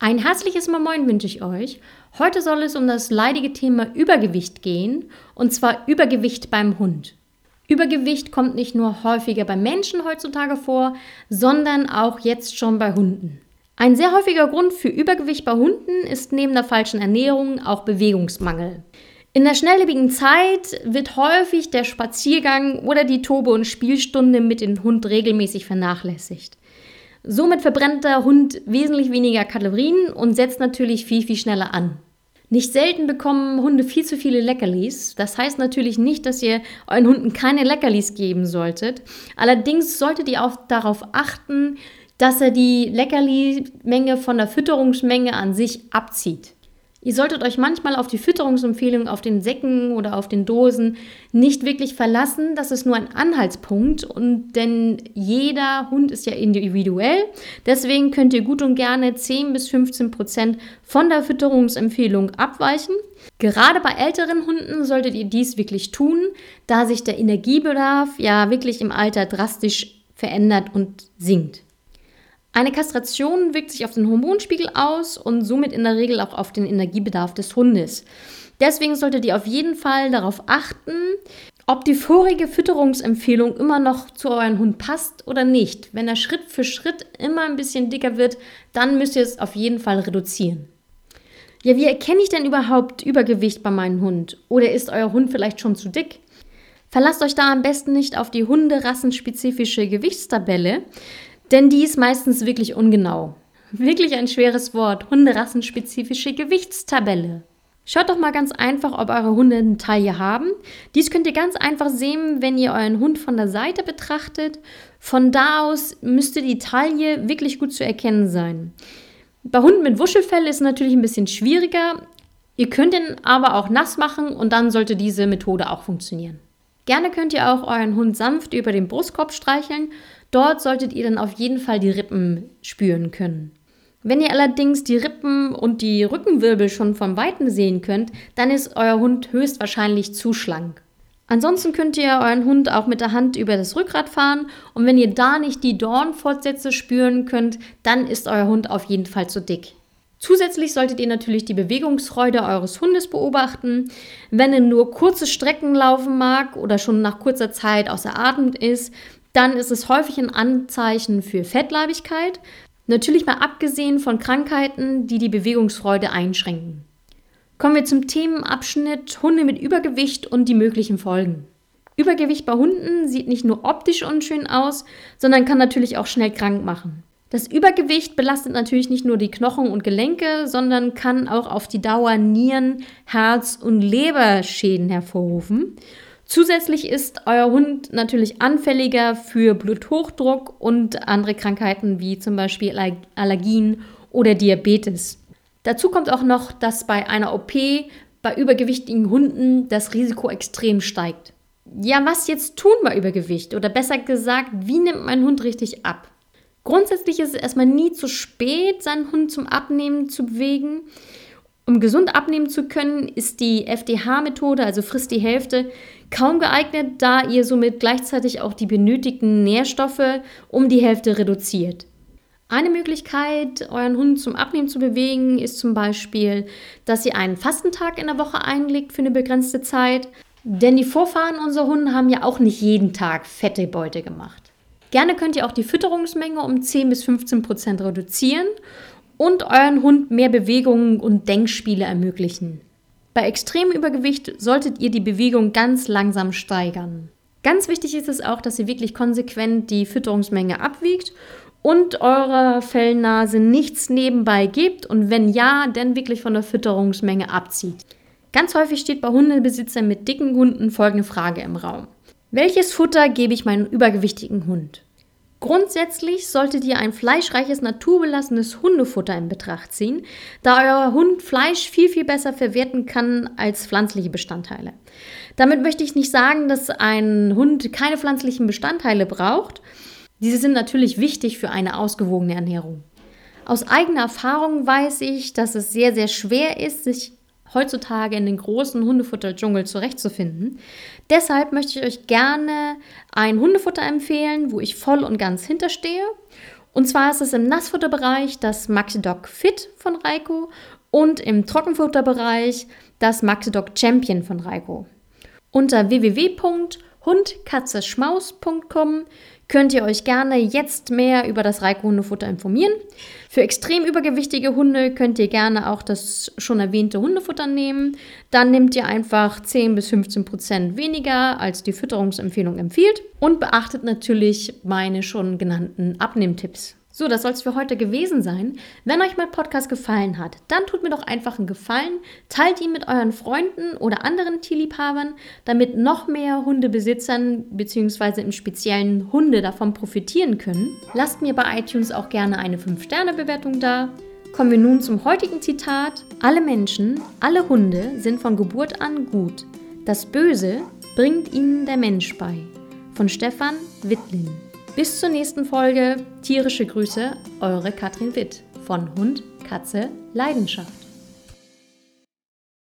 Ein herzliches Moin wünsche ich euch. Heute soll es um das leidige Thema Übergewicht gehen, und zwar Übergewicht beim Hund. Übergewicht kommt nicht nur häufiger bei Menschen heutzutage vor, sondern auch jetzt schon bei Hunden. Ein sehr häufiger Grund für Übergewicht bei Hunden ist neben der falschen Ernährung auch Bewegungsmangel. In der schnelllebigen Zeit wird häufig der Spaziergang oder die Tobe- und Spielstunde mit dem Hund regelmäßig vernachlässigt. Somit verbrennt der Hund wesentlich weniger Kalorien und setzt natürlich viel, viel schneller an. Nicht selten bekommen Hunde viel zu viele Leckerlis. Das heißt natürlich nicht, dass ihr euren Hunden keine Leckerlis geben solltet. Allerdings solltet ihr auch darauf achten, dass er die Leckerli-Menge von der Fütterungsmenge an sich abzieht. Ihr solltet euch manchmal auf die Fütterungsempfehlung auf den Säcken oder auf den Dosen nicht wirklich verlassen. Das ist nur ein Anhaltspunkt und denn jeder Hund ist ja individuell. Deswegen könnt ihr gut und gerne 10 bis 15 Prozent von der Fütterungsempfehlung abweichen. Gerade bei älteren Hunden solltet ihr dies wirklich tun, da sich der Energiebedarf ja wirklich im Alter drastisch verändert und sinkt. Eine Kastration wirkt sich auf den Hormonspiegel aus und somit in der Regel auch auf den Energiebedarf des Hundes. Deswegen solltet ihr auf jeden Fall darauf achten, ob die vorige Fütterungsempfehlung immer noch zu eurem Hund passt oder nicht. Wenn er Schritt für Schritt immer ein bisschen dicker wird, dann müsst ihr es auf jeden Fall reduzieren. Ja, wie erkenne ich denn überhaupt Übergewicht bei meinem Hund? Oder ist euer Hund vielleicht schon zu dick? Verlasst euch da am besten nicht auf die hunderassenspezifische Gewichtstabelle, denn die ist meistens wirklich ungenau. Wirklich ein schweres Wort. Hunderassenspezifische Gewichtstabelle. Schaut doch mal ganz einfach, ob eure Hunde eine Taille haben. Dies könnt ihr ganz einfach sehen, wenn ihr euren Hund von der Seite betrachtet. Von da aus müsste die Taille wirklich gut zu erkennen sein. Bei Hunden mit Wuschelfell ist es natürlich ein bisschen schwieriger. Ihr könnt ihn aber auch nass machen und dann sollte diese Methode auch funktionieren. Gerne könnt ihr auch euren Hund sanft über den Brustkorb streicheln Dort solltet ihr dann auf jeden Fall die Rippen spüren können. Wenn ihr allerdings die Rippen und die Rückenwirbel schon vom Weiten sehen könnt, dann ist euer Hund höchstwahrscheinlich zu schlank. Ansonsten könnt ihr euren Hund auch mit der Hand über das Rückgrat fahren und wenn ihr da nicht die Dornfortsätze spüren könnt, dann ist euer Hund auf jeden Fall zu dick. Zusätzlich solltet ihr natürlich die Bewegungsfreude eures Hundes beobachten. Wenn er nur kurze Strecken laufen mag oder schon nach kurzer Zeit außer Atem ist, dann ist es häufig ein Anzeichen für Fettleibigkeit. Natürlich mal abgesehen von Krankheiten, die die Bewegungsfreude einschränken. Kommen wir zum Themenabschnitt Hunde mit Übergewicht und die möglichen Folgen. Übergewicht bei Hunden sieht nicht nur optisch unschön aus, sondern kann natürlich auch schnell krank machen. Das Übergewicht belastet natürlich nicht nur die Knochen und Gelenke, sondern kann auch auf die Dauer Nieren, Herz und Leberschäden hervorrufen. Zusätzlich ist euer Hund natürlich anfälliger für Bluthochdruck und andere Krankheiten wie zum Beispiel Allergien oder Diabetes. Dazu kommt auch noch, dass bei einer OP bei übergewichtigen Hunden das Risiko extrem steigt. Ja, was jetzt tun bei Übergewicht? Oder besser gesagt, wie nimmt mein Hund richtig ab? Grundsätzlich ist es erstmal nie zu spät, seinen Hund zum Abnehmen zu bewegen. Um gesund abnehmen zu können, ist die FDH-Methode, also frisst die Hälfte, kaum geeignet, da ihr somit gleichzeitig auch die benötigten Nährstoffe um die Hälfte reduziert. Eine Möglichkeit, euren Hund zum Abnehmen zu bewegen, ist zum Beispiel, dass ihr einen Fastentag in der Woche einlegt für eine begrenzte Zeit. Denn die Vorfahren unserer Hunde haben ja auch nicht jeden Tag fette Beute gemacht. Gerne könnt ihr auch die Fütterungsmenge um 10 bis 15 Prozent reduzieren und euren Hund mehr Bewegungen und Denkspiele ermöglichen. Bei extremem Übergewicht solltet ihr die Bewegung ganz langsam steigern. Ganz wichtig ist es auch, dass ihr wirklich konsequent die Fütterungsmenge abwiegt und eurer Fellnase nichts nebenbei gebt und wenn ja, dann wirklich von der Fütterungsmenge abzieht. Ganz häufig steht bei Hundebesitzern mit dicken Hunden folgende Frage im Raum. Welches Futter gebe ich meinem übergewichtigen Hund? Grundsätzlich solltet ihr ein fleischreiches, naturbelassenes Hundefutter in Betracht ziehen, da euer Hund Fleisch viel, viel besser verwerten kann als pflanzliche Bestandteile. Damit möchte ich nicht sagen, dass ein Hund keine pflanzlichen Bestandteile braucht. Diese sind natürlich wichtig für eine ausgewogene Ernährung. Aus eigener Erfahrung weiß ich, dass es sehr, sehr schwer ist, sich heutzutage in den großen Hundefutterdschungel zurechtzufinden. Deshalb möchte ich euch gerne ein Hundefutter empfehlen, wo ich voll und ganz hinterstehe Und zwar ist es im Nassfutterbereich das MaxiDoc Fit von Reiko und im Trockenfutterbereich das MaxiDoc Champion von Reiko. Unter www.hundkatzeschmaus.com könnt ihr euch gerne jetzt mehr über das Reiko Hundefutter informieren. Für extrem übergewichtige Hunde könnt ihr gerne auch das schon erwähnte Hundefutter nehmen. Dann nehmt ihr einfach 10 bis 15 Prozent weniger, als die Fütterungsempfehlung empfiehlt. Und beachtet natürlich meine schon genannten Abnehmtipps. So, das soll es für heute gewesen sein. Wenn euch mein Podcast gefallen hat, dann tut mir doch einfach einen Gefallen, teilt ihn mit euren Freunden oder anderen Tierliebhabern, damit noch mehr Hundebesitzern bzw. im speziellen Hunde davon profitieren können. Lasst mir bei iTunes auch gerne eine 5-Sterne-Bewertung da. Kommen wir nun zum heutigen Zitat. Alle Menschen, alle Hunde sind von Geburt an gut. Das Böse bringt ihnen der Mensch bei. Von Stefan Wittlin. Bis zur nächsten Folge. Tierische Grüße, eure Katrin Witt von Hund, Katze, Leidenschaft.